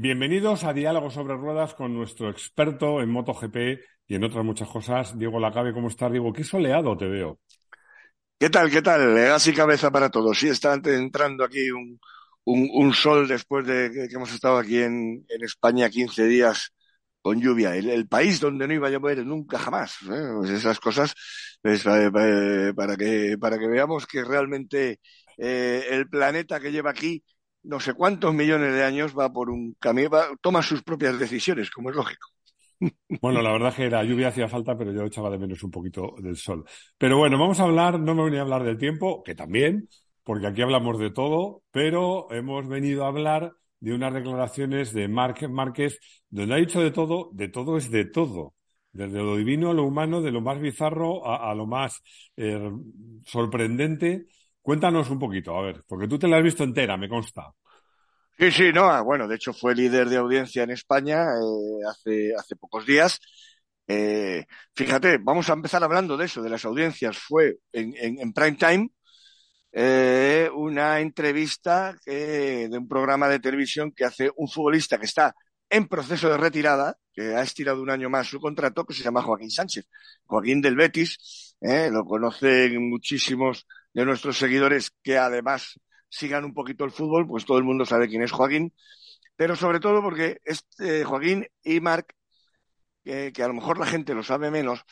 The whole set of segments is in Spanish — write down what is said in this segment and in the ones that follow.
Bienvenidos a Diálogo sobre Ruedas con nuestro experto en MotoGP y en otras muchas cosas, Diego Lacabe. ¿Cómo estás, Diego? Qué soleado te veo. ¿Qué tal? ¿Qué tal? Gas y cabeza para todos. Sí, está entrando aquí un, un, un sol después de que, hemos estado aquí en, España 15 días con lluvia. El, el, país donde no iba a llover nunca jamás. ¿eh? Pues esas cosas, pues, para, para, que, para que veamos que realmente eh, el planeta que lleva aquí no sé cuántos millones de años va por un camino, va, toma sus propias decisiones, como es lógico. Bueno, la verdad que la lluvia hacía falta, pero yo echaba de menos un poquito del sol. Pero bueno, vamos a hablar, no me venía a hablar del tiempo, que también, porque aquí hablamos de todo, pero hemos venido a hablar de unas declaraciones de Marc Márquez, donde ha dicho de todo, de todo es de todo. Desde lo divino a lo humano, de lo más bizarro a, a lo más eh, sorprendente. Cuéntanos un poquito, a ver, porque tú te la has visto entera, me consta. Sí, sí, no, ah, bueno, de hecho fue líder de audiencia en España eh, hace, hace pocos días. Eh, fíjate, vamos a empezar hablando de eso, de las audiencias. Fue en, en, prime time eh, una entrevista de un programa de televisión que hace un futbolista que está en proceso de retirada, que ha estirado un año más su contrato, que se llama Joaquín Sánchez. Joaquín del Betis, lo conocen muchísimos de nuestros seguidores que además sigan un poquito el fútbol, pues todo el mundo sabe quién es Joaquín, pero sobre todo porque este Joaquín y Marc, que, a lo mejor la gente lo sabe menos,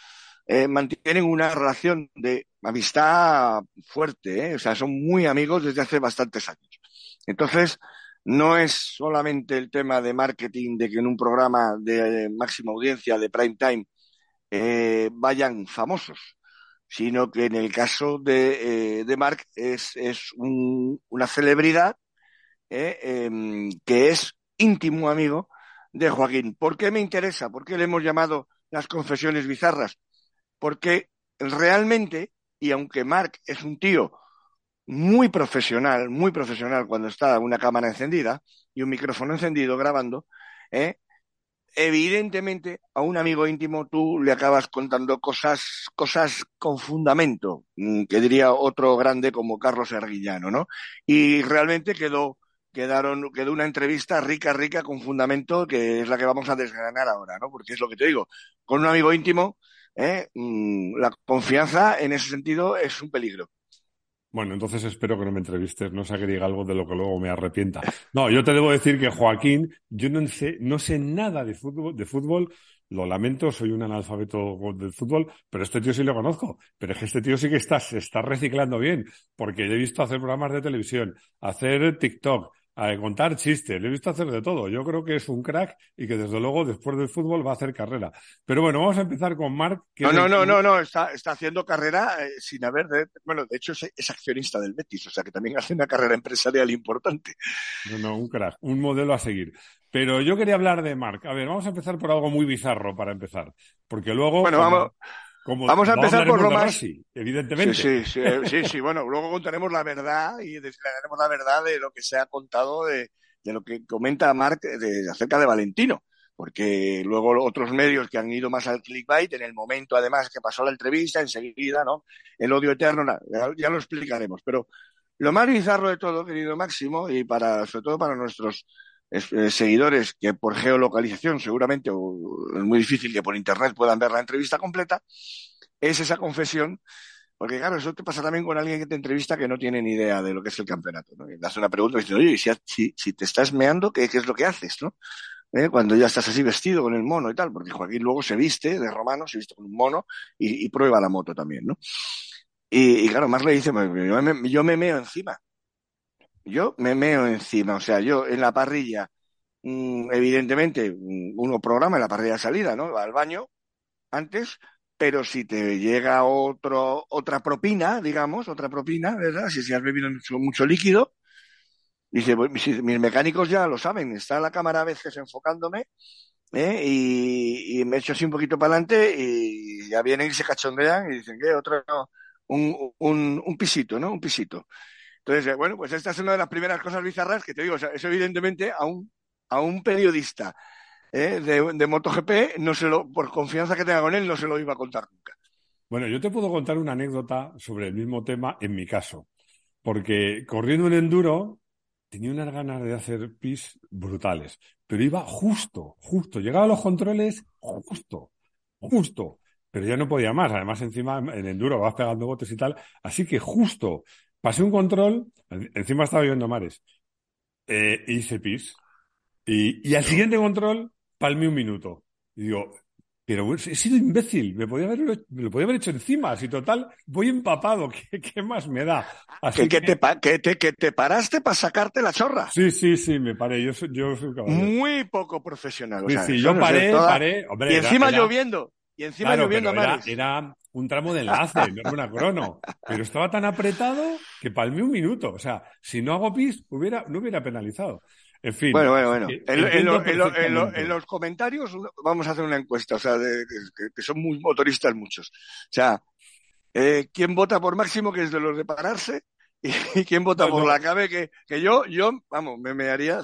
eh, mantienen una relación de amistad fuerte, ¿eh? o sea, son muy amigos desde hace bastantes años. Entonces, no es solamente el tema de marketing, de que en un programa de máxima audiencia, de prime time, eh, vayan famosos, sino que en el caso de, eh, de Mark es, es un, una celebridad eh, eh, que es íntimo amigo de Joaquín. ¿Por qué me interesa? ¿Por qué le hemos llamado las confesiones bizarras? Porque realmente, y aunque Mark es un tío muy profesional, muy profesional cuando está una cámara encendida y un micrófono encendido grabando, ¿eh? Evidentemente a un amigo íntimo tú le acabas contando cosas, cosas con fundamento, mm, que diría otro grande como Carlos Arguillano, ¿no? Y realmente quedó, quedaron, quedó una entrevista rica, rica, con fundamento, que es la que vamos a desgranar ahora, ¿no? Porque es lo que te digo, con un amigo íntimo, ¿eh? Mm, la confianza en ese sentido es un peligro. Bueno, entonces espero que no me entrevistes, no sea que diga algo de lo que luego me arrepienta. No, yo te debo decir que Joaquín, yo no sé, no sé nada de fútbol, lo lamento, soy un analfabeto del fútbol, pero este tío sí lo conozco. Pero es que este tío sí que está, se está reciclando bien, porque he visto hacer programas de televisión, hacer TikTok, a contar chistes, le he visto hacer de todo. Yo creo que es un crack y que desde luego después del fútbol va a hacer carrera. Pero bueno, vamos a empezar con Marc. No, no, no, no, no, está, está haciendo carrera eh, sin haber, de, bueno, de hecho es, es, accionista del Betis, o sea que también hace una carrera empresarial importante. No, no, un crack, un modelo a seguir. Pero yo quería hablar de Marc. A ver, vamos a empezar por algo muy bizarro para empezar, porque luego. Bueno, vamos. Como, Vamos a empezar por lo más. Rossi, evidentemente. Sí, sí, sí, sí, sí, Bueno, luego contaremos la verdad y desvelaremos la verdad de lo que se ha contado de, de lo que comenta Marc de, acerca de Valentino. Porque luego otros medios que han ido más al clickbait, en el momento además que pasó la entrevista, enseguida, ¿no? El odio eterno, ya, ya lo explicaremos. Pero lo más bizarro de todo, querido Máximo, y para, sobre todo para nuestros eh, seguidores que por geolocalización seguramente, o es muy difícil que por internet puedan ver la entrevista completa, es esa confesión, porque claro, eso te pasa también con alguien que te entrevista que no tiene ni idea de lo que es el campeonato, ¿no? Le hace una pregunta y oye, si, si, te estás meando, ¿qué, ¿qué, es lo que haces, no? ¿Eh? Cuando ya estás así vestido con el mono y tal, porque Joaquín luego se viste de romano, se viste con un mono y, prueba la moto también, ¿no? Y, y claro, más le dice, yo me, yo me meo encima. Yo me meo encima, o sea, yo en la parrilla, mmm, evidentemente, uno programa en la parrilla de salida, ¿no? Va al baño antes, pero si te llega otro, otra propina, digamos, otra propina, ¿verdad? Si, si has bebido mucho, mucho líquido, Dice, mis, mis mecánicos ya lo saben, está la cámara a veces enfocándome ¿eh? y, y me echo así un poquito para adelante y ya vienen y se cachondean y dicen que otro, un, un, un pisito, ¿no? Un pisito. Entonces, bueno, pues esta es una de las primeras cosas bizarras que te digo, o sea, eso evidentemente a un, a un periodista ¿eh? de, de MotoGP, no se lo, por confianza que tenga con él, no se lo iba a contar nunca. Bueno, yo te puedo contar una anécdota sobre el mismo tema en mi caso, porque corriendo en enduro tenía unas ganas de hacer pis brutales, pero iba justo, justo, llegaba a los controles justo, justo, pero ya no podía más, además encima en enduro vas pegando botes y tal, así que justo pasé un control, encima estaba viendo mares, eh, hice pis, y, y al siguiente control palmé un minuto. Y digo, pero he sido imbécil, me, podía haber, me lo podía haber hecho encima, si total voy empapado, ¿qué, qué más me da? Que, que, te, pa- que, te, que te paraste para sacarte la chorra. Sí, sí, sí, me paré, yo soy, yo soy caballero. Muy poco profesional. o Sí, sea, sí, yo paré, toda- paré, hombre, Y era- encima era- lloviendo. Y encima Claro, lloviendo a era, mares. era un tramo de enlace, no era una crono. Pero estaba tan apretado que palmé un minuto. O sea, si no hago pis, hubiera, no hubiera penalizado. En fin. Bueno, bueno, bueno. que En, en entiendo lo- en lo- en lo- perfectamente. en los comentarios vamos a hacer una encuesta, o sea, de- que, que son muy motoristas muchos. O sea, eh, ¿quién vota por Máximo, que es de los de pararse? Y, quién vota por la cabe que, que yo, yo, vamos, me, me haría.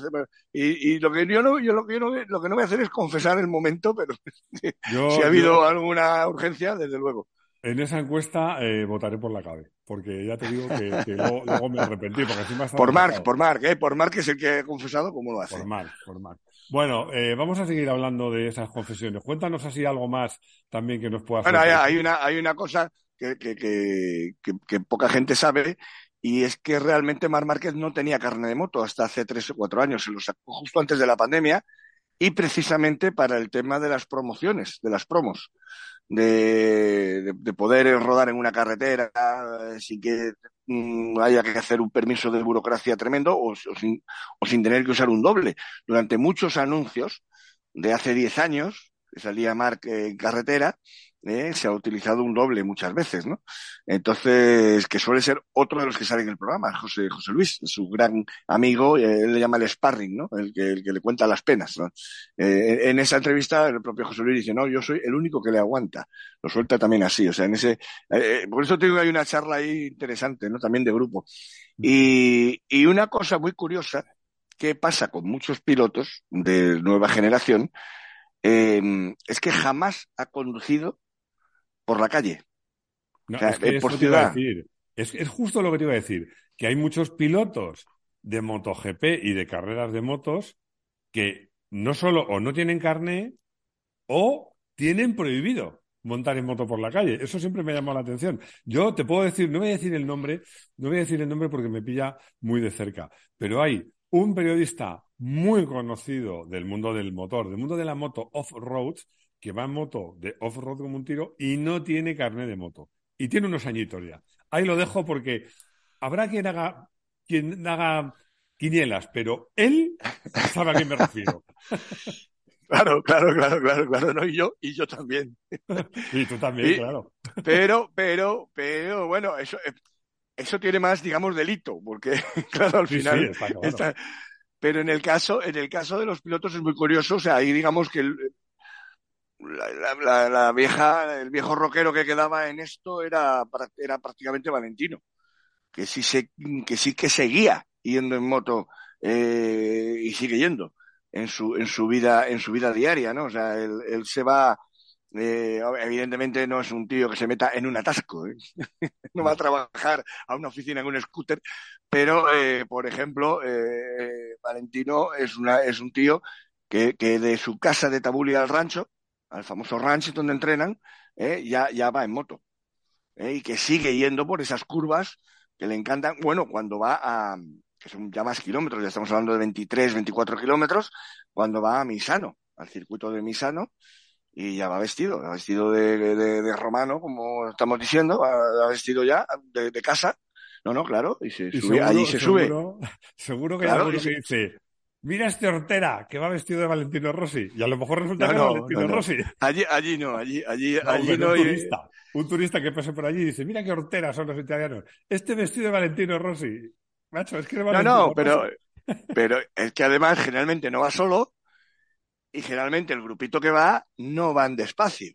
Y, y lo que yo no, yo lo que yo no, lo que no voy a hacer es confesar el momento, pero Yo- si ha habido yo alguna urgencia, desde luego. En esa encuesta eh, votaré por la CABE. Porque ya te digo que, que luego, luego me arrepentí. Porque encima Por Marc, por Marc, ¿eh? Por Marc, es el que ha confesado cómo lo hace. Por Marc, por Marc. Bueno, eh, vamos a seguir hablando de esas confesiones. Cuéntanos así algo más también que nos pueda Bueno, hay, una, hay una cosa que, que, que, que- que poca gente sabe y es que realmente Mar Márquez no tenía carne de moto hasta hace tres o cuatro años. Se lo sacó justo antes de la pandemia y precisamente para el tema de las promociones, de las promos, de, de, de poder rodar en una carretera eh, sin que mm, haya que hacer un permiso de burocracia tremendo o, sin, o sin tener que usar un doble. Durante muchos anuncios de hace 10 años, que salía Marc en carretera, eh, se ha utilizado un doble muchas veces, ¿no? Entonces, que suele ser otro de los que sale en el programa, José, José Luis, su gran amigo, eh, él le llama el sparring, ¿no? El que, el que le cuenta las penas, ¿no? Eh, en esa entrevista, el propio José Luis dice, no, yo soy el único que le aguanta. Lo suelta también así, o sea, en ese, por eso te digo que hay una charla ahí interesante, ¿no? También de grupo. Y, y una cosa muy curiosa que pasa con muchos pilotos de nueva generación, es que jamás ha conducido por la calle. No, O sea, es que eh, por ciudad. Es, es justo lo que te iba a decir. Que hay muchos pilotos de MotoGP y de carreras de motos que no solo o no tienen carné o tienen prohibido montar en moto por la calle. Eso siempre me ha llamado la atención. Yo te puedo decir, no voy a decir el nombre, no voy a decir el nombre porque me pilla muy de cerca, pero hay un periodista muy conocido del mundo del motor, del mundo de la moto off-road, que va en moto de off-road como un tiro y no tiene carnet de moto. Y tiene unos añitos ya. Ahí lo dejo porque habrá quien haga, quien haga quinielas, pero él sabe a quién me refiero. Claro, claro, claro, claro, claro, no, y yo, y yo también. Y tú también, Y- claro. Pero, pero, pero, bueno, eso, eh, eso tiene más, digamos, delito, porque, claro, al Sí, sí, final, está claro. está- pero en el caso, en el caso de los pilotos es muy curioso, o sea, ahí digamos que el- la, la- vieja, el viejo rockero que quedaba en esto era, era prácticamente Valentino, que sí se, que sí que seguía yendo en moto eh, y sigue yendo en su, en su vida, en su vida diaria, ¿no? O sea, él, él se va, eh, evidentemente no es un tío que se meta en un atasco, ¿eh? no va a trabajar a una oficina en un scooter, pero, eh, por ejemplo, eh, Valentino es, una, es un tío que, que de su casa de Tabulia al rancho, al famoso ranch donde entrenan, eh, ya, ya va en moto. eh, y que sigue yendo por esas curvas que le encantan. Bueno, cuando va a, que son ya más kilómetros, ya estamos hablando de 23, 24 kilómetros, cuando va a Misano, al circuito de Misano, y ya va vestido, va vestido de, de- de romano, como estamos diciendo, va, va vestido ya de, de casa. No, no, claro, y se Y sube, seguro, allí se sube. seguro, que Claro, alguno y se- que dice, mira este hortera que va vestido de Valentino Rossi. Y a lo mejor resulta No, que no, es Valentino no, no. Rossi. Allí, allí no, allí, allí, No, allí no. un y- turista. Un turista que pase por allí y dice, mira qué horteras son los italianos. Este vestido de Valentino Rossi. Macho, es que No, Valentino no, pero, Rossi. pero es que además generalmente no va solo y generalmente el grupito que va no van despacio.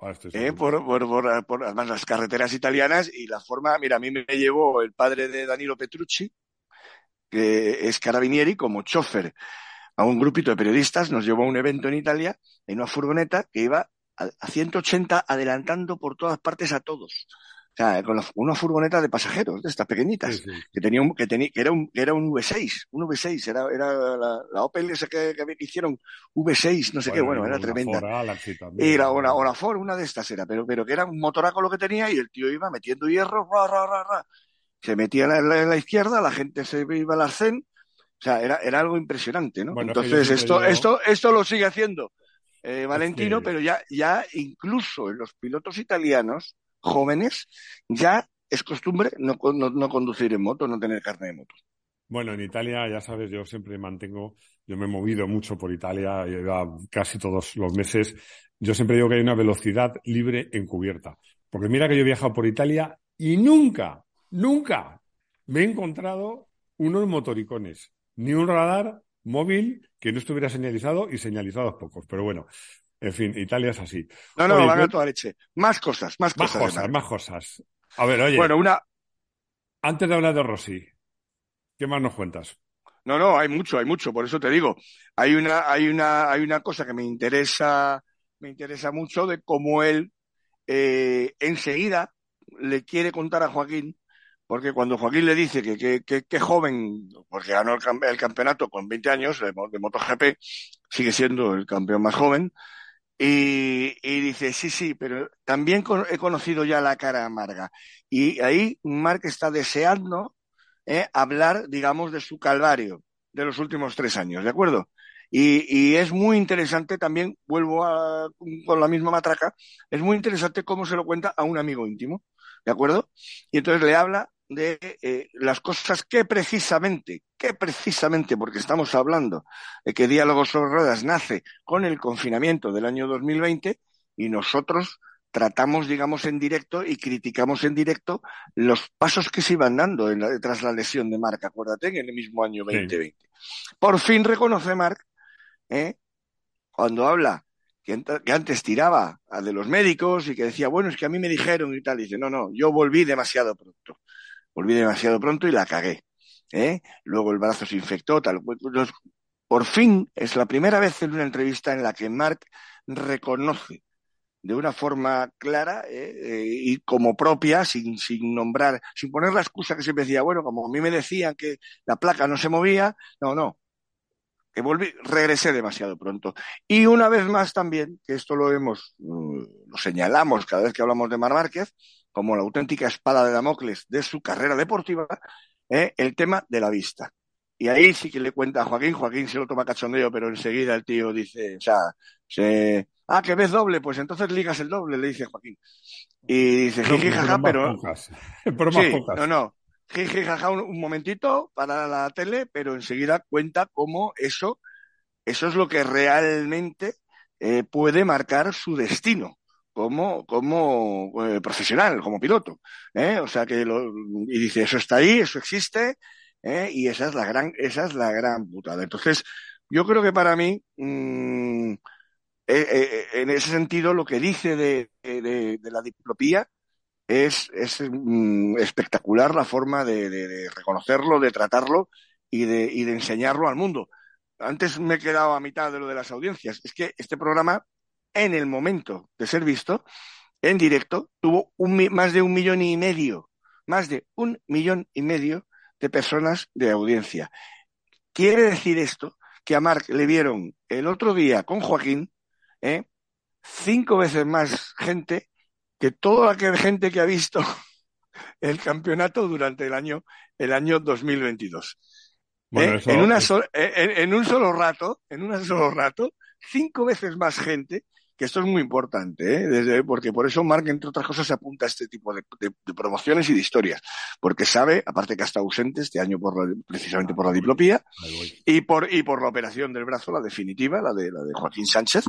Ah, estoy ¿eh? por, por, por- por, además las carreteras italianas y la forma, mira, a mí me llevó el padre de Danilo Petrucci, que es carabinieri, como chofer a un grupito de periodistas, nos llevó a un evento en Italia en una furgoneta que iba a, a 180 adelantando por todas partes a todos. O sea, con la- una furgoneta de pasajeros, de estas pequeñitas Sí, sí. que tenía un, que tenía, que era un, que era un V6, un V6, era, era la, la Opel esa que, que hicieron V6, no sé qué, bueno, era tremenda. Ford la, una, una Ford, una de estas era, pero, pero que era un motoraco lo que tenía y el tío iba metiendo hierro, ra, ra, ra, ra. Se metía en la, en la- izquierda, la gente se iba al arcén. O sea, era, era algo impresionante, ¿no? Bueno, Entonces, esto, digo- esto, esto lo sigue haciendo eh, Valentino, pero ya, ya incluso en los pilotos italianos jóvenes, ya es costumbre no, no, no conducir en moto, no tener carne de moto. Bueno, en Italia, ya sabes, yo siempre mantengo, yo me he movido mucho por Italia, casi todos los meses. Yo siempre digo que hay una velocidad libre encubierta. Porque mira que yo he viajado por Italia y nunca, nunca me he encontrado unos motoricones, ni un radar móvil que no estuviera señalizado y señalizados pocos. Pero bueno, en fin, Italia es así. No, no, Oye, van a toda leche. Más cosas, más, Más cosas. de cosas, más cosas. A ver, oye, Bueno, una, antes de hablar de Rossi, ¿qué más nos cuentas? No, no, hay mucho, hay mucho, por eso te digo. Hay una, hay una, hay una cosa que me interesa, me interesa mucho de cómo él eh, enseguida le quiere contar a Joaquín, porque cuando Joaquín le dice que que joven, porque ganó el, el campeonato con 20 años de, mo- de MotoGP, sigue siendo el campeón más joven, y, dice, sí, sí, pero también he conocido ya la cara amarga. Y ahí Mark está deseando eh, hablar, digamos, de su calvario de los últimos tres años, ¿de acuerdo? Y, y es muy interesante también, vuelvo a, con la misma matraca, es muy interesante cómo se lo cuenta a un amigo íntimo, ¿de acuerdo? Y entonces le habla de eh, las cosas que precisamente, que precisamente, porque estamos hablando de que Diálogos sobre Ruedas nace con el confinamiento del año 2020 y nosotros tratamos, digamos, en directo y criticamos en directo los pasos que se iban dando en la- tras la lesión de Marc, acuérdate, en el mismo año Sí. 2020. Por fin reconoce Marc, ¿eh? cuando habla que antes tiraba a de los médicos y que decía, bueno, es que a mí me dijeron y tal, y dice, no, no, yo volví demasiado pronto, volví demasiado pronto y la cagué. ¿eh? Luego el brazo se infectó, tal. Por fin es la primera vez en una entrevista en la que Marc reconoce de una forma clara eh, eh, y como propia, sin, sin nombrar, sin poner la excusa que siempre decía, bueno, como a mí me decían que la placa no se movía, no, no, que volví, regresé demasiado pronto. Y una vez más también, que esto lo hemos, mm, lo señalamos cada vez que hablamos de Mar Márquez, como la auténtica espada de Damocles de su carrera deportiva, eh, el tema de la vista. Y ahí sí que le cuenta a Joaquín, Joaquín se lo toma cachondeo, pero enseguida el tío dice, o sea, se, ah, que ves doble, pues entonces ligas el doble, le dice Joaquín. Y dice, jiji, jaja, pero, pocas. Pero más Sí, pocas. no, no. Jiji, jaja, un, un momentito para la tele, pero enseguida cuenta cómo eso, eso es lo que realmente eh, puede marcar su destino como, como eh, profesional, como piloto. ¿eh? O sea que lo, y dice, eso está ahí, eso existe, ¿eh? y esa es la gran, esa es la gran putada. Entonces, yo creo que para mí, mm, eh, en ese sentido, lo que dice de, de, la diplopía es, es mm, espectacular la forma de- de reconocerlo, de tratarlo y de, y de enseñarlo al mundo. Antes me he quedado a mitad de lo de las audiencias. Es que este programa, en el momento de ser visto, en directo, tuvo un más de un millón y medio, más de un millón y medio de personas de audiencia. Quiere decir esto que a Marc le vieron el otro día con Joaquín, ¿eh? cinco veces más gente que toda la que- gente que ha visto el campeonato durante el año, el año 2022. Bueno, ¿Eh? eso en, una es- so- en, en un solo rato, en un solo rato, cinco veces más gente, que esto es muy importante, ¿eh? Desde- porque por eso Mark, entre otras cosas, se apunta a este tipo de, de- de promociones y de historias, porque sabe, aparte que ha estado ausente este año por la- precisamente por la diplopía, Ahí voy. y por, y por la operación del brazo, la definitiva, la de, la de Joaquín Sánchez,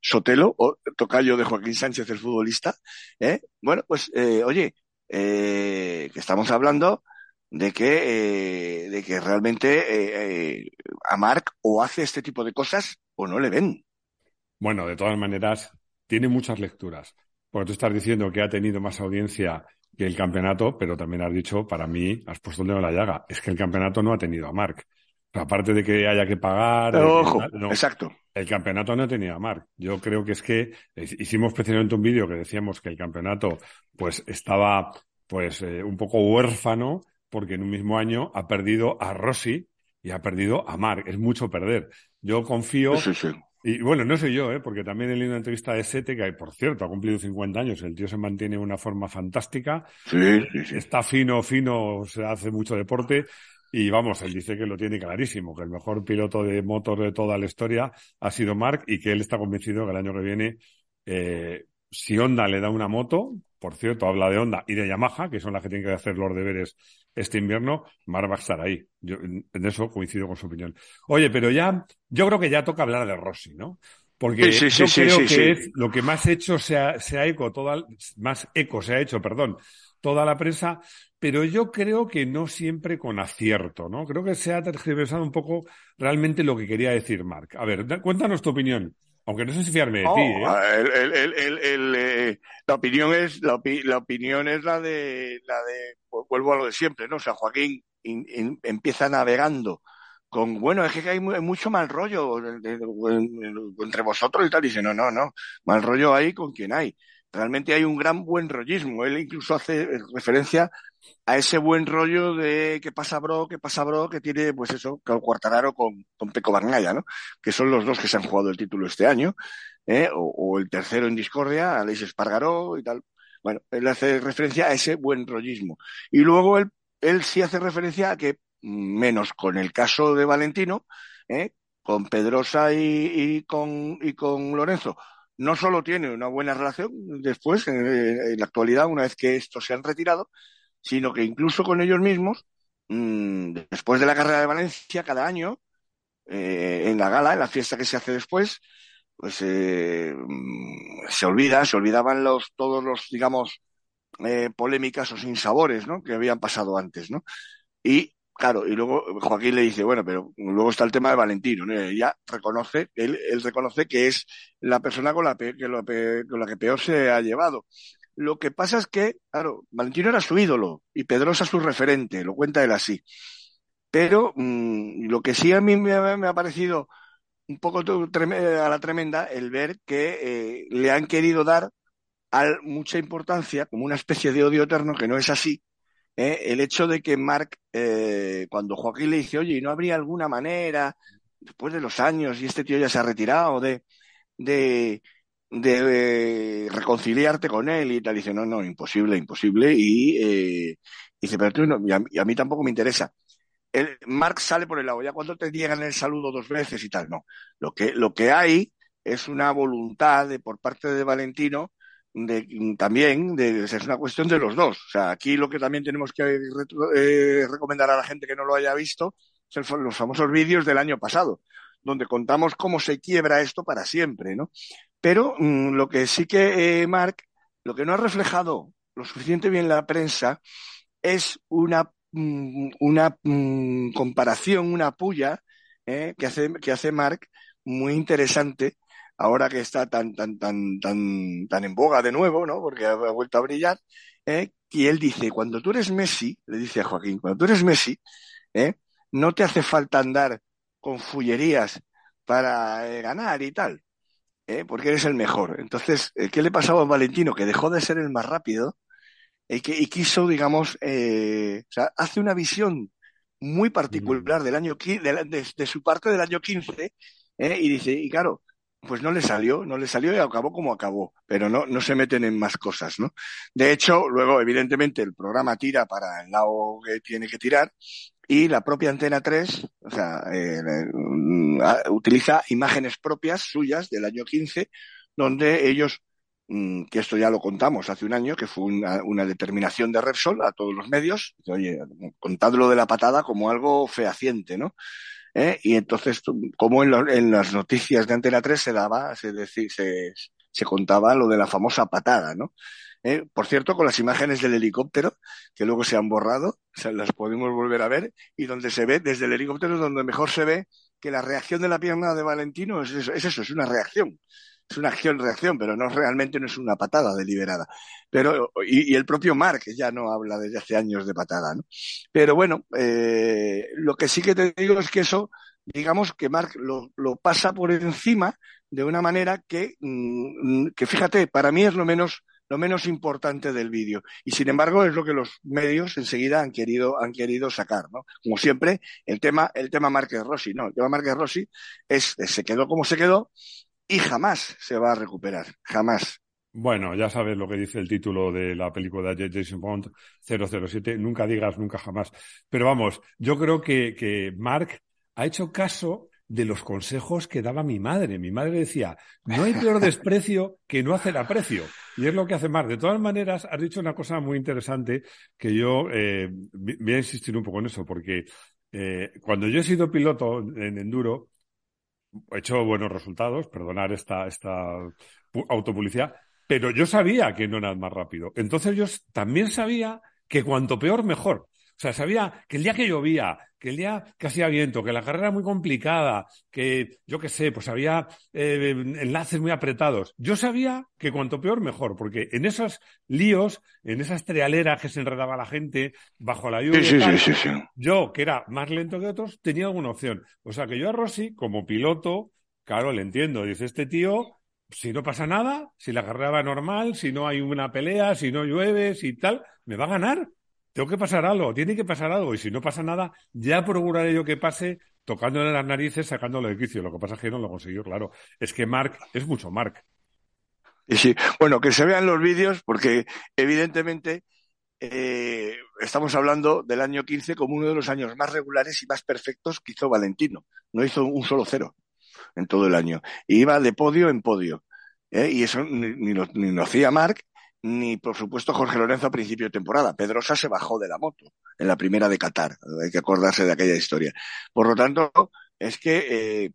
Sotelo, o tocayo de Joaquín Sánchez, el futbolista. ¿eh? Bueno, pues, eh, oye, que estamos hablando de que, de que realmente a Mark o hace este tipo de cosas o no le ven. Bueno, de todas maneras, tiene muchas lecturas. Porque tú estás diciendo que ha tenido más audiencia que el campeonato, pero también has dicho, para mí, has puesto el dedo en la llaga. Es que el campeonato no ha tenido a Mark. aparte de que haya que pagar. ojo, exacto. El campeonato no ha tenido a Mark. Yo creo que es que hicimos precisamente un vídeo que decíamos que el campeonato, pues, estaba, pues, eh, un poco huérfano, porque en un mismo año ha perdido a Rossi y ha perdido a Mark. Es mucho perder. Yo confío. Sí, sí. Y bueno, no soy yo, ¿eh? porque también he leído una entrevista de Sete, que por cierto ha cumplido 50 años, el tío se mantiene de una forma fantástica, sí, sí, sí. está fino, fino, se hace mucho deporte y vamos, él dice que lo tiene clarísimo, que el mejor piloto de motor de toda la historia ha sido Mark y que él está convencido que el año que viene, eh, si Honda le da una moto, por cierto, habla de Honda y de Yamaha, que son las que tienen que hacer los deberes este invierno, Mar va a estar ahí. Yo en eso coincido con su opinión. Oye, pero ya, yo creo que ya toca hablar de Rossi, ¿no? Porque yo creo que es lo que más hecho se ha, se ha eco, toda, más eco se ha hecho, perdón, toda la prensa, pero yo creo que no siempre con acierto, ¿no? Creo que se ha tergiversado un poco realmente lo que quería decir Marc. A ver, cuéntanos tu opinión. Aunque no sé si fiarme de ti. ¿eh? la opinión es la, opinión es la de la de pues, vuelvo a lo de siempre, ¿no? O sea, Joaquín empieza navegando con bueno es que hay mucho mal rollo entre vosotros y tal. dice no no no mal rollo hay con quien hay. Realmente hay un gran buen rollismo. Él incluso hace referencia a ese buen rollo de qué pasa bro, qué pasa bro, que tiene pues eso, el Cuartararo con, con Peco Barnaya, ¿no? Que son los dos que se han jugado el título este año, ¿eh? o, el tercero en discordia, Aleix Espargaró y tal. Bueno, él hace referencia a ese buen rollismo. Y luego él, él sí hace referencia a que, menos con el caso de Valentino, ¿eh? con Pedrosa y, y, con, y con Lorenzo, no solo tiene una buena relación después, en la actualidad, una vez que estos se han retirado, sino que incluso con ellos mismos, mmm, después de la carrera de Valencia, cada año, eh, en la gala, en la fiesta que se hace después, pues eh, mm, se olvida, se olvidaban los, todos los, digamos, eh, polémicas o sinsabores, ¿no? Que habían pasado antes, ¿no? Y, claro, y luego Joaquín le dice, bueno, pero luego está el tema de Valentino, ¿no? Ella reconoce, él, él reconoce que es la persona con la, que lo, con la que peor se ha llevado. Lo que pasa es que, claro, Valentino era su ídolo y Pedrosa su referente, lo cuenta él así. Pero mmm, lo que sí a mí me, ha parecido un poco a la tremenda el ver que eh, le han querido dar mucha importancia, como una especie de odio eterno, que no es así, eh, el hecho de que Mark, eh, cuando Joaquín le dice, oye, ¿y no habría alguna manera, después de los años, y este tío ya se ha retirado, de, de, de reconciliarte con él y tal. dice, no, no, imposible, imposible. Y eh, dice, pero tú y y a, mí tampoco me interesa. El, Marx sale por el lado, ya cuando te llegan el saludo dos veces y tal, no. Lo que, lo que hay es una voluntad de, por parte de Valentino de, también, de, es una cuestión de los dos. O sea, aquí lo que también tenemos que eh, recomendar a la gente que no lo haya visto son los famosos vídeos del año pasado, donde contamos cómo se quiebra esto para siempre, ¿no? Pero mmm, lo que sí que, eh, Mark, lo que no ha reflejado lo suficiente bien la prensa es una, mmm, una mmm, comparación, una puya eh, que, hace, que hace Mark muy interesante ahora que está tan, tan, tan, tan, tan en boga de nuevo, ¿no? Porque ha, vuelto a brillar. ¿eh? Y él dice, cuando tú eres Messi, le dice a Joaquín, cuando tú eres Messi, ¿eh? no te hace falta andar con fullerías para ganar y tal. ¿Eh? porque eres el mejor. Entonces, eh, ¿qué le pasaba a Valentino? Que dejó de ser el más rápido y, que, y quiso, digamos, eh, o sea, hace una visión muy particular del año de, de, de su parte del año 15 ¿eh? y dice, y claro, pues no le salió, no le salió y acabó como acabó, pero no, no se meten en más cosas, ¿no? De hecho, luego, evidentemente, el programa tira para el lado que tiene que tirar y la propia Antena 3, o sea, eh, utiliza imágenes propias suyas del año 15, donde ellos, mmm, que esto ya lo contamos hace un año, que fue una, una determinación de Repsol a todos los medios, oye, contadlo de la patada como algo fehaciente, ¿no? ¿Eh? Y entonces, como en, en, las noticias de Antena 3 se daba, se, se, se contaba lo de la famosa patada, ¿no? ¿Eh? por cierto, con las imágenes del helicóptero, que luego se han borrado, las podemos volver a ver, y donde se ve, desde el helicóptero, donde mejor se ve que la reacción de la pierna de Valentino es eso, es, eso, es una reacción. Es una acción-reacción, pero no realmente no es una patada deliberada. Pero, y, el propio Mark ya no habla desde hace años de patada, ¿no? Pero bueno, eh, lo que sí que te digo es que eso, digamos que Mark lo, lo pasa por encima de una manera que, mm, que fíjate, para mí es lo menos lo menos importante del vídeo. Y sin embargo, es lo que los medios enseguida han querido, han querido sacar, ¿no? Como siempre, el tema, el tema Márquez Rossi, no, el tema Márquez Rossi es, se quedó como se quedó y jamás se va a recuperar, jamás. Bueno, ya sabes lo que dice el título de la película de Jason Bond 007, nunca digas nunca jamás. Pero vamos, yo creo que, que Mark ha hecho caso de los consejos que daba mi madre. Mi madre decía, no hay peor desprecio que no hacer aprecio. Y es lo que hace Mar. De todas maneras, has dicho una cosa muy interesante que yo eh, voy a insistir un poco en eso, porque eh, cuando yo he sido piloto en enduro, he hecho buenos resultados, perdonar esta, esta autopublicidad, pero yo sabía que no era más rápido. Entonces yo también sabía que cuanto peor, mejor. O sea, sabía que el día que llovía, que el día que hacía viento, que la carrera era muy complicada, que yo qué sé, pues había eh, enlaces muy apretados. Yo sabía que cuanto peor, mejor, porque en esos líos, en esas trialeras que se enredaba la gente bajo la lluvia, yo, que era más lento que otros, tenía alguna opción. O sea, que yo a Rossi, como piloto, claro, le entiendo. Dice, este tío si no pasa nada, si la carrera va normal, si no hay una pelea, si no llueve, si tal, me va a ganar tengo que pasar algo, tiene que pasar algo, y si no pasa nada, ya procuraré yo que pase tocándole las narices, sacándolo de quicio. Lo que pasa es que no lo consiguió, claro. Es que Mark es mucho Mark. Y sí, bueno, que se vean los vídeos, porque evidentemente eh, estamos hablando del año 15 como uno de los años más regulares y más perfectos que hizo Valentino. No hizo un solo cero en todo el año. Y iba de podio en podio. ¿eh? Y eso ni, ni lo hacía Mark ni por supuesto Jorge Lorenzo a principio de temporada. Pedrosa se bajó de la moto en la primera de Qatar. Hay que acordarse de aquella historia. Por lo tanto, es que eh,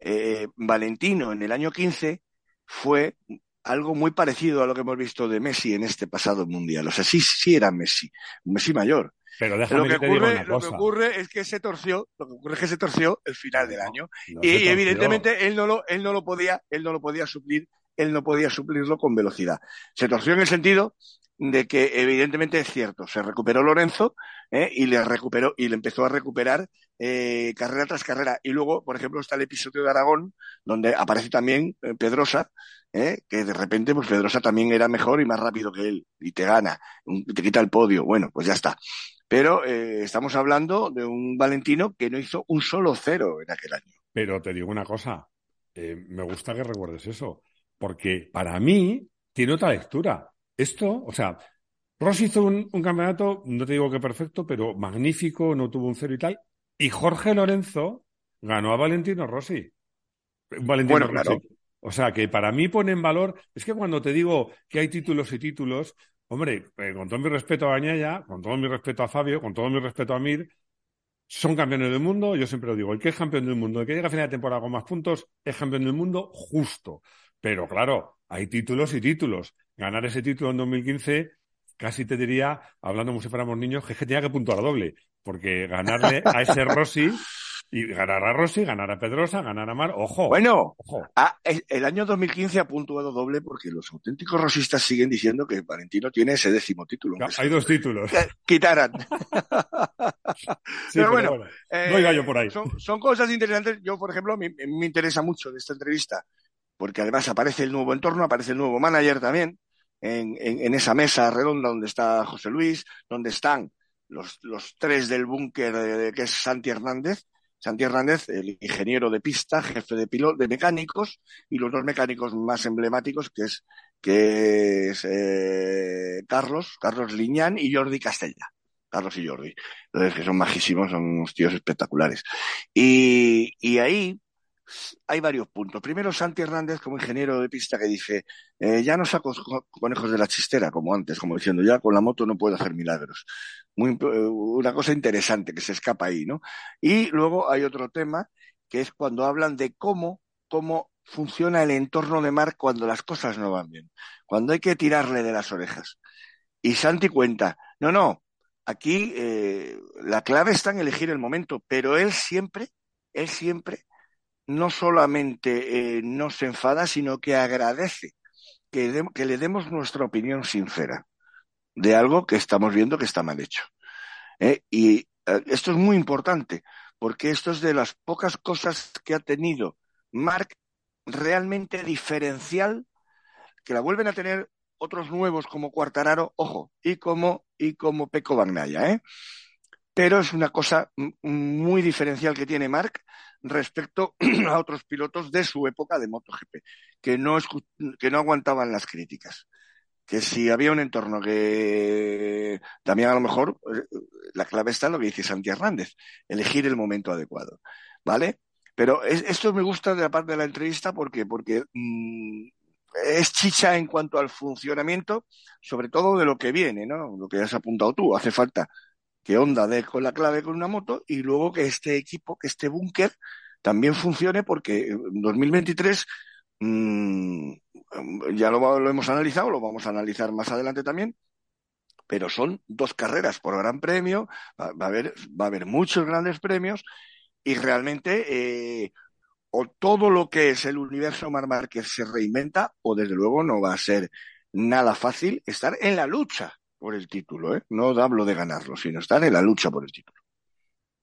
eh, Valentino en el año 15 fue algo muy parecido a lo que hemos visto de Messi en este pasado mundial. O sea, sí, sí era Messi, Messi mayor. Pero lo que, ocurre, lo que ocurre es que se torció, lo que ocurre es que se torció el final del año. y, evidentemente él no lo, él no lo podía, él no lo podía suplir él no podía suplirlo con velocidad. Se torció en el sentido de que evidentemente es cierto, se recuperó Lorenzo ¿eh? y le recuperó y le empezó a recuperar eh, carrera tras carrera. Y luego, por ejemplo, está el episodio de Aragón, donde aparece también eh, Pedrosa, que de repente pues Pedrosa también era mejor y más rápido que él, y te gana, te quita el podio. Bueno, pues ya está. Pero estamos hablando de un Valentino que no hizo un solo cero en aquel año. Pero te digo una cosa, me gusta que recuerdes eso porque para mí tiene otra lectura. Esto, o sea, Rossi hizo un, campeonato, no te digo que perfecto, pero magnífico, no tuvo un cero y tal. Y Jorge Lorenzo ganó a Valentino Rossi. Valentino Rossi. O sea, que para mí pone en valor, es que cuando te digo que hay títulos y títulos, hombre, eh, con todo mi respeto a Bañaya, con todo mi respeto a Fabio, con todo mi respeto a Mir, son campeones del mundo, yo siempre lo digo, el que es campeón del mundo, el que llega a final de temporada con más puntos, es campeón del mundo justo. Pero claro, hay títulos y títulos. Ganar ese título en 2015, casi te diría, hablando como si fuéramos niños, que, tenía que puntuar doble. Porque ganarle a ese Rossi y ganar a Rossi, ganar a Pedrosa, ganar a Mar, ojo. Bueno, el año 2015 ha puntuado doble porque los auténticos rosistas siguen diciendo que Valentino tiene ese décimo título. hay dos títulos. Quitaran. pero, bueno, no eh, por ahí. Son, cosas interesantes. Yo, por ejemplo, me, me interesa mucho de esta entrevista porque además aparece el nuevo entorno, aparece el nuevo manager también, en, en, esa mesa redonda donde está José Luis, donde están los, los tres del búnker de, que es Santi Hernández, Santi Hernández, el ingeniero de pista, jefe de piloto, de mecánicos, y los dos mecánicos más emblemáticos, que es, que es eh, Carlos, Carlos Liñán y Jordi Castella. Carlos y Jordi. Entonces, que son majísimos, son unos tíos espectaculares. Y, y ahí, hay varios puntos. Primero, Santi Hernández, como ingeniero de pista, que dice, eh, ya no saco conejos de la chistera, como antes, como diciendo, ya con la moto no puedo hacer milagros. Muy, eh, una cosa interesante que se escapa ahí, ¿no? Y luego hay otro tema, que es cuando hablan de cómo, cómo funciona el entorno de Marc cuando las cosas no van bien, cuando hay que tirarle de las orejas. Y Santi cuenta, no, no, aquí eh, la clave está en elegir el momento, pero él siempre, él siempre no solamente eh, no se enfada, sino que agradece que, que le demos nuestra opinión sincera de algo que estamos viendo que está mal hecho. ¿eh? Y esto es muy importante, porque esto es de las pocas cosas que ha tenido Marc realmente diferencial, que la vuelven a tener otros nuevos como Cuartararo, ojo, y como, y como Peco Bagnaya, ¿eh? Pero es una cosa muy diferencial que tiene Marc respecto a otros pilotos de su época de MotoGP, que no, que no aguantaban las críticas. Que si había un entorno que también a lo mejor eh, la clave está en lo que dice Santi Hernández, elegir el momento adecuado. ¿Vale? Pero esto me gusta de la parte de la entrevista porque, porque mm, es chicha en cuanto al funcionamiento, sobre todo de lo que viene, ¿no? Lo que has apuntado tú. Hace falta que Honda dé con la clave con una moto y luego que este equipo, que este búnker también funcione porque en 2023 mmm, ya lo, lo, hemos analizado, lo vamos a analizar más adelante también, pero son dos carreras por gran premio, va, a, haber, va a haber muchos grandes premios y realmente eh, o todo lo que es el universo Mar Márquez se reinventa o desde luego no va a ser nada fácil estar en la lucha por el título. ¿eh? No hablo de ganarlo, sino estar en la lucha por el título.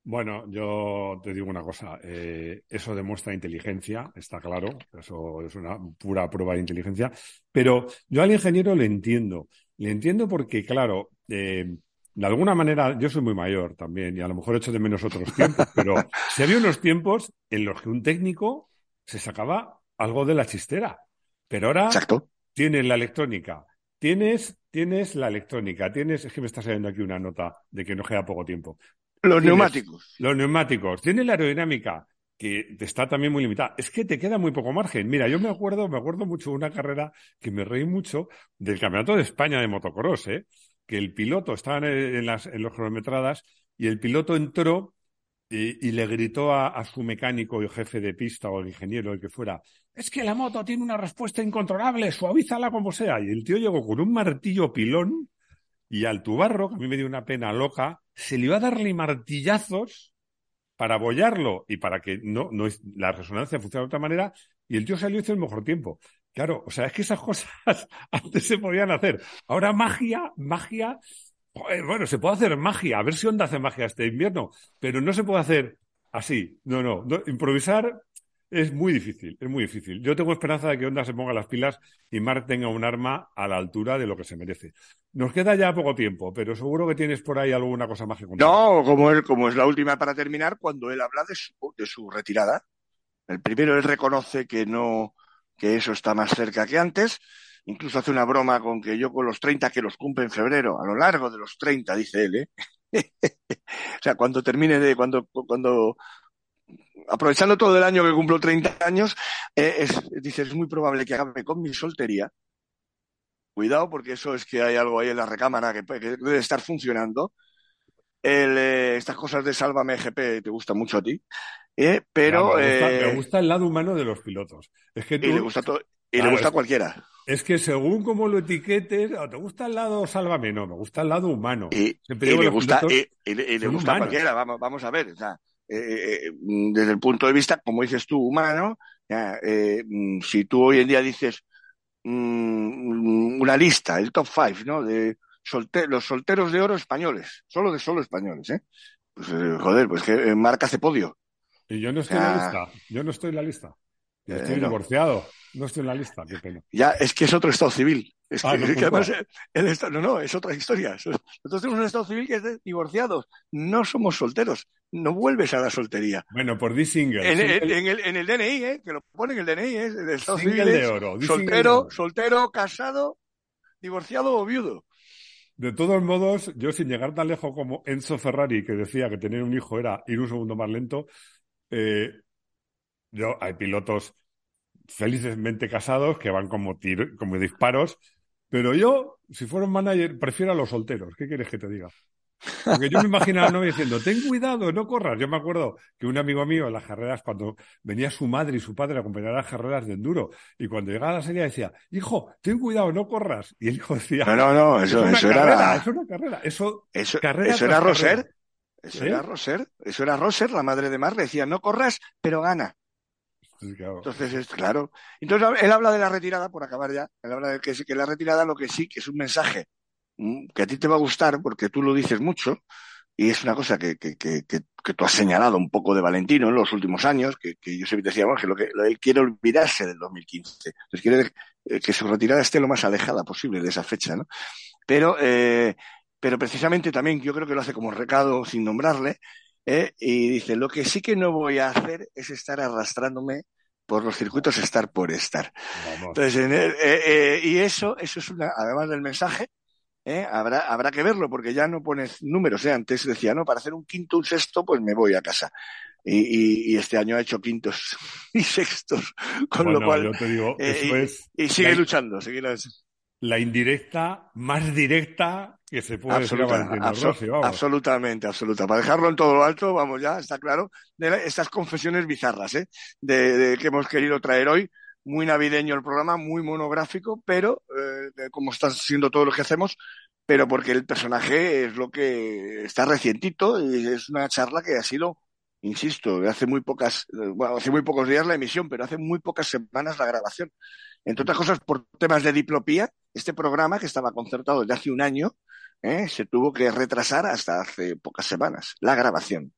Bueno, yo te digo una cosa, eh, eso demuestra inteligencia, está claro, eso es una pura prueba de inteligencia, pero yo al ingeniero le entiendo, le entiendo porque, claro, eh, de alguna manera, yo soy muy mayor también y a lo mejor echo de menos otros tiempos, pero se había unos tiempos en los que un técnico se sacaba algo de la chistera. Pero ahora tienes la electrónica, tienes, tienes la electrónica, tienes, es que me está saliendo aquí una nota de que no queda poco tiempo. Los neumáticos. Los neumáticos, tienes la aerodinámica, que te está también muy limitada. Es que te queda muy poco margen. Mira, yo me acuerdo, me acuerdo mucho de una carrera que me reí mucho del Campeonato de España de motocross, ¿eh? que el piloto estaba en, las, en los cronometradas y el piloto entró y, le gritó a, su mecánico y jefe de pista o el ingeniero, el que fuera, es que la moto tiene una respuesta incontrolable, suavízala como sea. Y el tío llegó con un martillo pilón y al tubarro, que a mí me dio una pena loca, se le iba a darle martillazos para abollarlo y para que no, no la resonancia funcione de otra manera, y el tío salió y hizo el mejor tiempo. Claro, o sea, es que esas cosas antes se podían hacer. Ahora magia, magia, bueno, se puede hacer magia, a ver si Onda hace magia este invierno, pero no se puede hacer así. No, no, improvisar es muy difícil, es muy difícil. Yo tengo esperanza de que Onda se ponga las pilas y Mark tenga un arma a la altura de lo que se merece. Nos queda ya poco tiempo, pero seguro que tienes por ahí alguna cosa más que contar. No, como, él, como es la última para terminar, cuando él habla de su, de su retirada. El primero, él reconoce que no, que eso está más cerca que antes. Incluso hace una broma con que yo con los 30 que los cumple en febrero, a lo largo de los 30, dice él, ¿eh? o sea, cuando termine de, cuando, cuando, aprovechando todo el año que cumplo 30 años, eh, es, dice, es muy probable que acabe con mi soltería. Cuidado, porque eso es que hay algo ahí en la recámara que, debe estar funcionando. El, eh, estas cosas de Sálvame GP te gustan mucho a ti. Eh, pero me, gusta, el lado humano de los pilotos. Es que y le gusta, y le gusta a cualquiera. Es que según como lo etiquetes, te gusta el lado sálvame, no, me gusta el lado humano. Y, le gusta, y, le gusta a cualquiera, vamos, vamos a ver. O sea, eh, desde el punto de vista, como dices tú, humano, eh, mm, si tú hoy en día dices mm, una lista, el top five, ¿no? De los solteros de oro españoles, solo de solo españoles, ¿eh? Pues, joder, pues que marca hace podio. Y yo no estoy en la lista. Yo no estoy en la lista. Yo estoy eh, divorciado. No. estoy en la lista. Qué pena. Ya, es que es otro estado civil. Es ah, que, además el estado, no, no, es otra historia. Nosotros tenemos un estado civil que es de divorciados. No somos solteros. No vuelves a la soltería. Bueno, por single. En, el, en el DNI, ¿eh? que lo pone en el DNI, ¿eh? el estado civil. de oro. Soltero, soltero, casado, divorciado o viudo. De todos modos, yo sin llegar tan lejos como Enzo Ferrari, que decía que tener un hijo era ir un segundo más lento, eh, yo, hay pilotos felizmente casados que van como, como disparos, pero yo, si fuera un manager, prefiero a los solteros. ¿Qué quieres que te diga? Porque yo me imaginaba no diciendo, ten cuidado, no corras. Yo me acuerdo que un amigo mío en las carreras, cuando venía su madre y su padre a acompañar a las carreras de enduro, y cuando llegaba a la serie decía, hijo, ten cuidado, no corras. Y el hijo decía, no, no, no, eso, eso era. Eso una carrera. Eso, eso, eso era Roser. Eso era Roser. Eso era Roser, la madre de Mar, le decía, no corras, pero gana. Entonces, es claro. Entonces, él habla de la retirada, por acabar ya, él habla de que, la retirada lo que sí, que es un mensaje mm, que a ti te va a gustar porque tú lo dices mucho y es una cosa que, que, que, que tú has señalado un poco de Valentino en los últimos años, que, yo siempre decía, bueno, que lo que él quiere olvidarse del 2015. Entonces quiere eh, que su retirada esté lo más alejada posible de esa fecha, ¿no? Pero, eh, pero precisamente también yo creo que lo hace como recado sin nombrarle, ¿eh? y dice, lo que sí que no voy a hacer es estar arrastrándome por los circuitos estar por estar. Entonces, eh, eh, y eso, eso es una, además del mensaje, habrá, habrá que verlo, porque ya no pones números. Antes decía, no, para hacer un quinto, un sexto, pues me voy a casa. Y, y, este año ha hecho quintos y sextos, con lo cual. Yo te digo, y, y, sigue luchando, sigue la indirecta más directa que se puede Absoluta, decir a Absolutamente, absoluta. Para dejarlo en todo lo alto, vamos ya, está claro, de estas confesiones bizarras, ¿eh? De, que hemos querido traer hoy. Muy navideño el programa, muy monográfico, pero eh, como está siendo todo lo que hacemos, pero porque el personaje es lo que está recientito y es una charla que ha sido, insisto, hace muy pocas, eh, bueno, hace muy pocos días la emisión, pero hace muy pocas semanas la grabación. Entre otras cosas, por temas de diplopía, este programa, que estaba concertado desde hace un año, ¿eh? se tuvo que retrasar hasta hace pocas semanas, la grabación.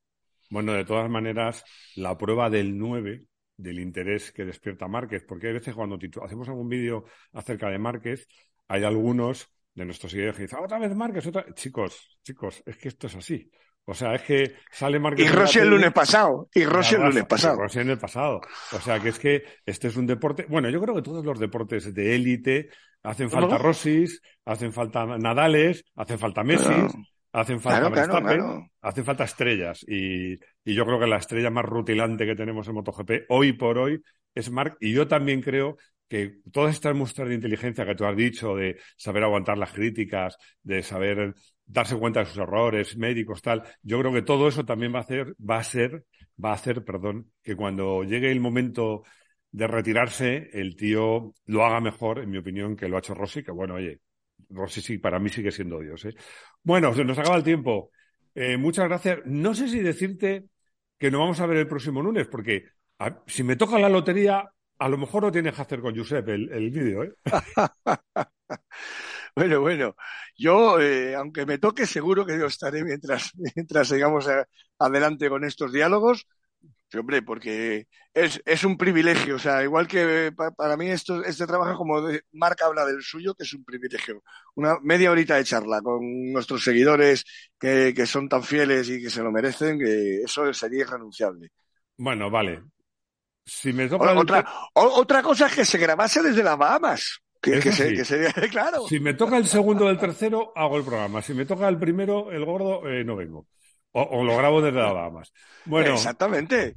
Bueno, de todas maneras, la prueba del 9, del interés que despierta Márquez, porque hay veces cuando hacemos algún vídeo acerca de Márquez, hay algunos de nuestros seguidores que dicen, otra vez Márquez, otra Chicos, chicos, es que esto es así. O sea, es que sale Márquez. Y Rossi el lunes pasado. Y Rossi el lunes pasado. Rossi en el pasado. O sea, que es que este es un deporte. Bueno, yo creo que todos los deportes de élite hacen falta Rossis, hacen falta Nadales, hacen falta Messi, hacen falta Verstappen, hacen falta estrellas. Y, y, yo creo que la estrella más rutilante que tenemos en MotoGP hoy por hoy es Marc. Y yo también creo que todas estas muestras de inteligencia que tú has dicho, de saber aguantar las críticas, de saber darse cuenta de sus errores médicos, tal. Yo creo que todo eso también va a hacer, va a ser, va a hacer, perdón, que cuando llegue el momento de retirarse, el tío lo haga mejor, en mi opinión, que lo ha hecho Rossi, que bueno, oye, Rossi sí, para mí sigue siendo Dios, ¿eh? Bueno, se nos acaba el tiempo. Eh, muchas gracias. No sé si decirte que nos vamos a ver el próximo lunes, porque si me toca la lotería, a lo mejor lo tienes que hacer con Josep el, el vídeo, ¿eh? Bueno, bueno, yo, eh, aunque me toque, seguro que yo estaré mientras, mientras sigamos adelante con estos diálogos. hombre, porque es, es un privilegio, o sea, igual que para mí esto, este trabajo, como Marca habla del suyo, que es un privilegio. Una media horita de charla con nuestros seguidores que, que son tan fieles y que se lo merecen, que eso sería irrenunciable. Bueno, vale. Si me toca otra, otra cosa es que se grabase desde las Bahamas. Que, sería, claro. Si me toca el segundo o el tercero, hago el programa. Si me toca el primero, el gordo, eh, no vengo. O, lo grabo desde las Bahamas. Bueno. Exactamente.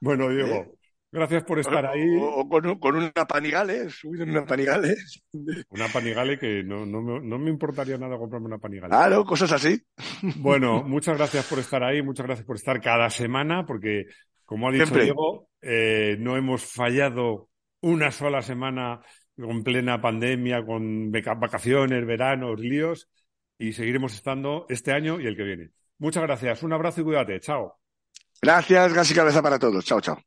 Bueno, Diego, ¿Eh? gracias por estar ahí. O, con, con, una panigale, subir en una panigale. Una panigale que no, no, me, no me importaría nada comprarme una panigale. Claro, cosas así. Bueno, muchas gracias por estar ahí, muchas gracias por estar cada semana, porque, como ha dicho Diego, eh, no hemos fallado una sola semana con plena pandemia, con vacaciones, veranos, líos, y seguiremos estando este año y el que viene. Muchas gracias, un abrazo y cuídate. Chao. Gracias, gas y cabeza para todos. Chao, chao.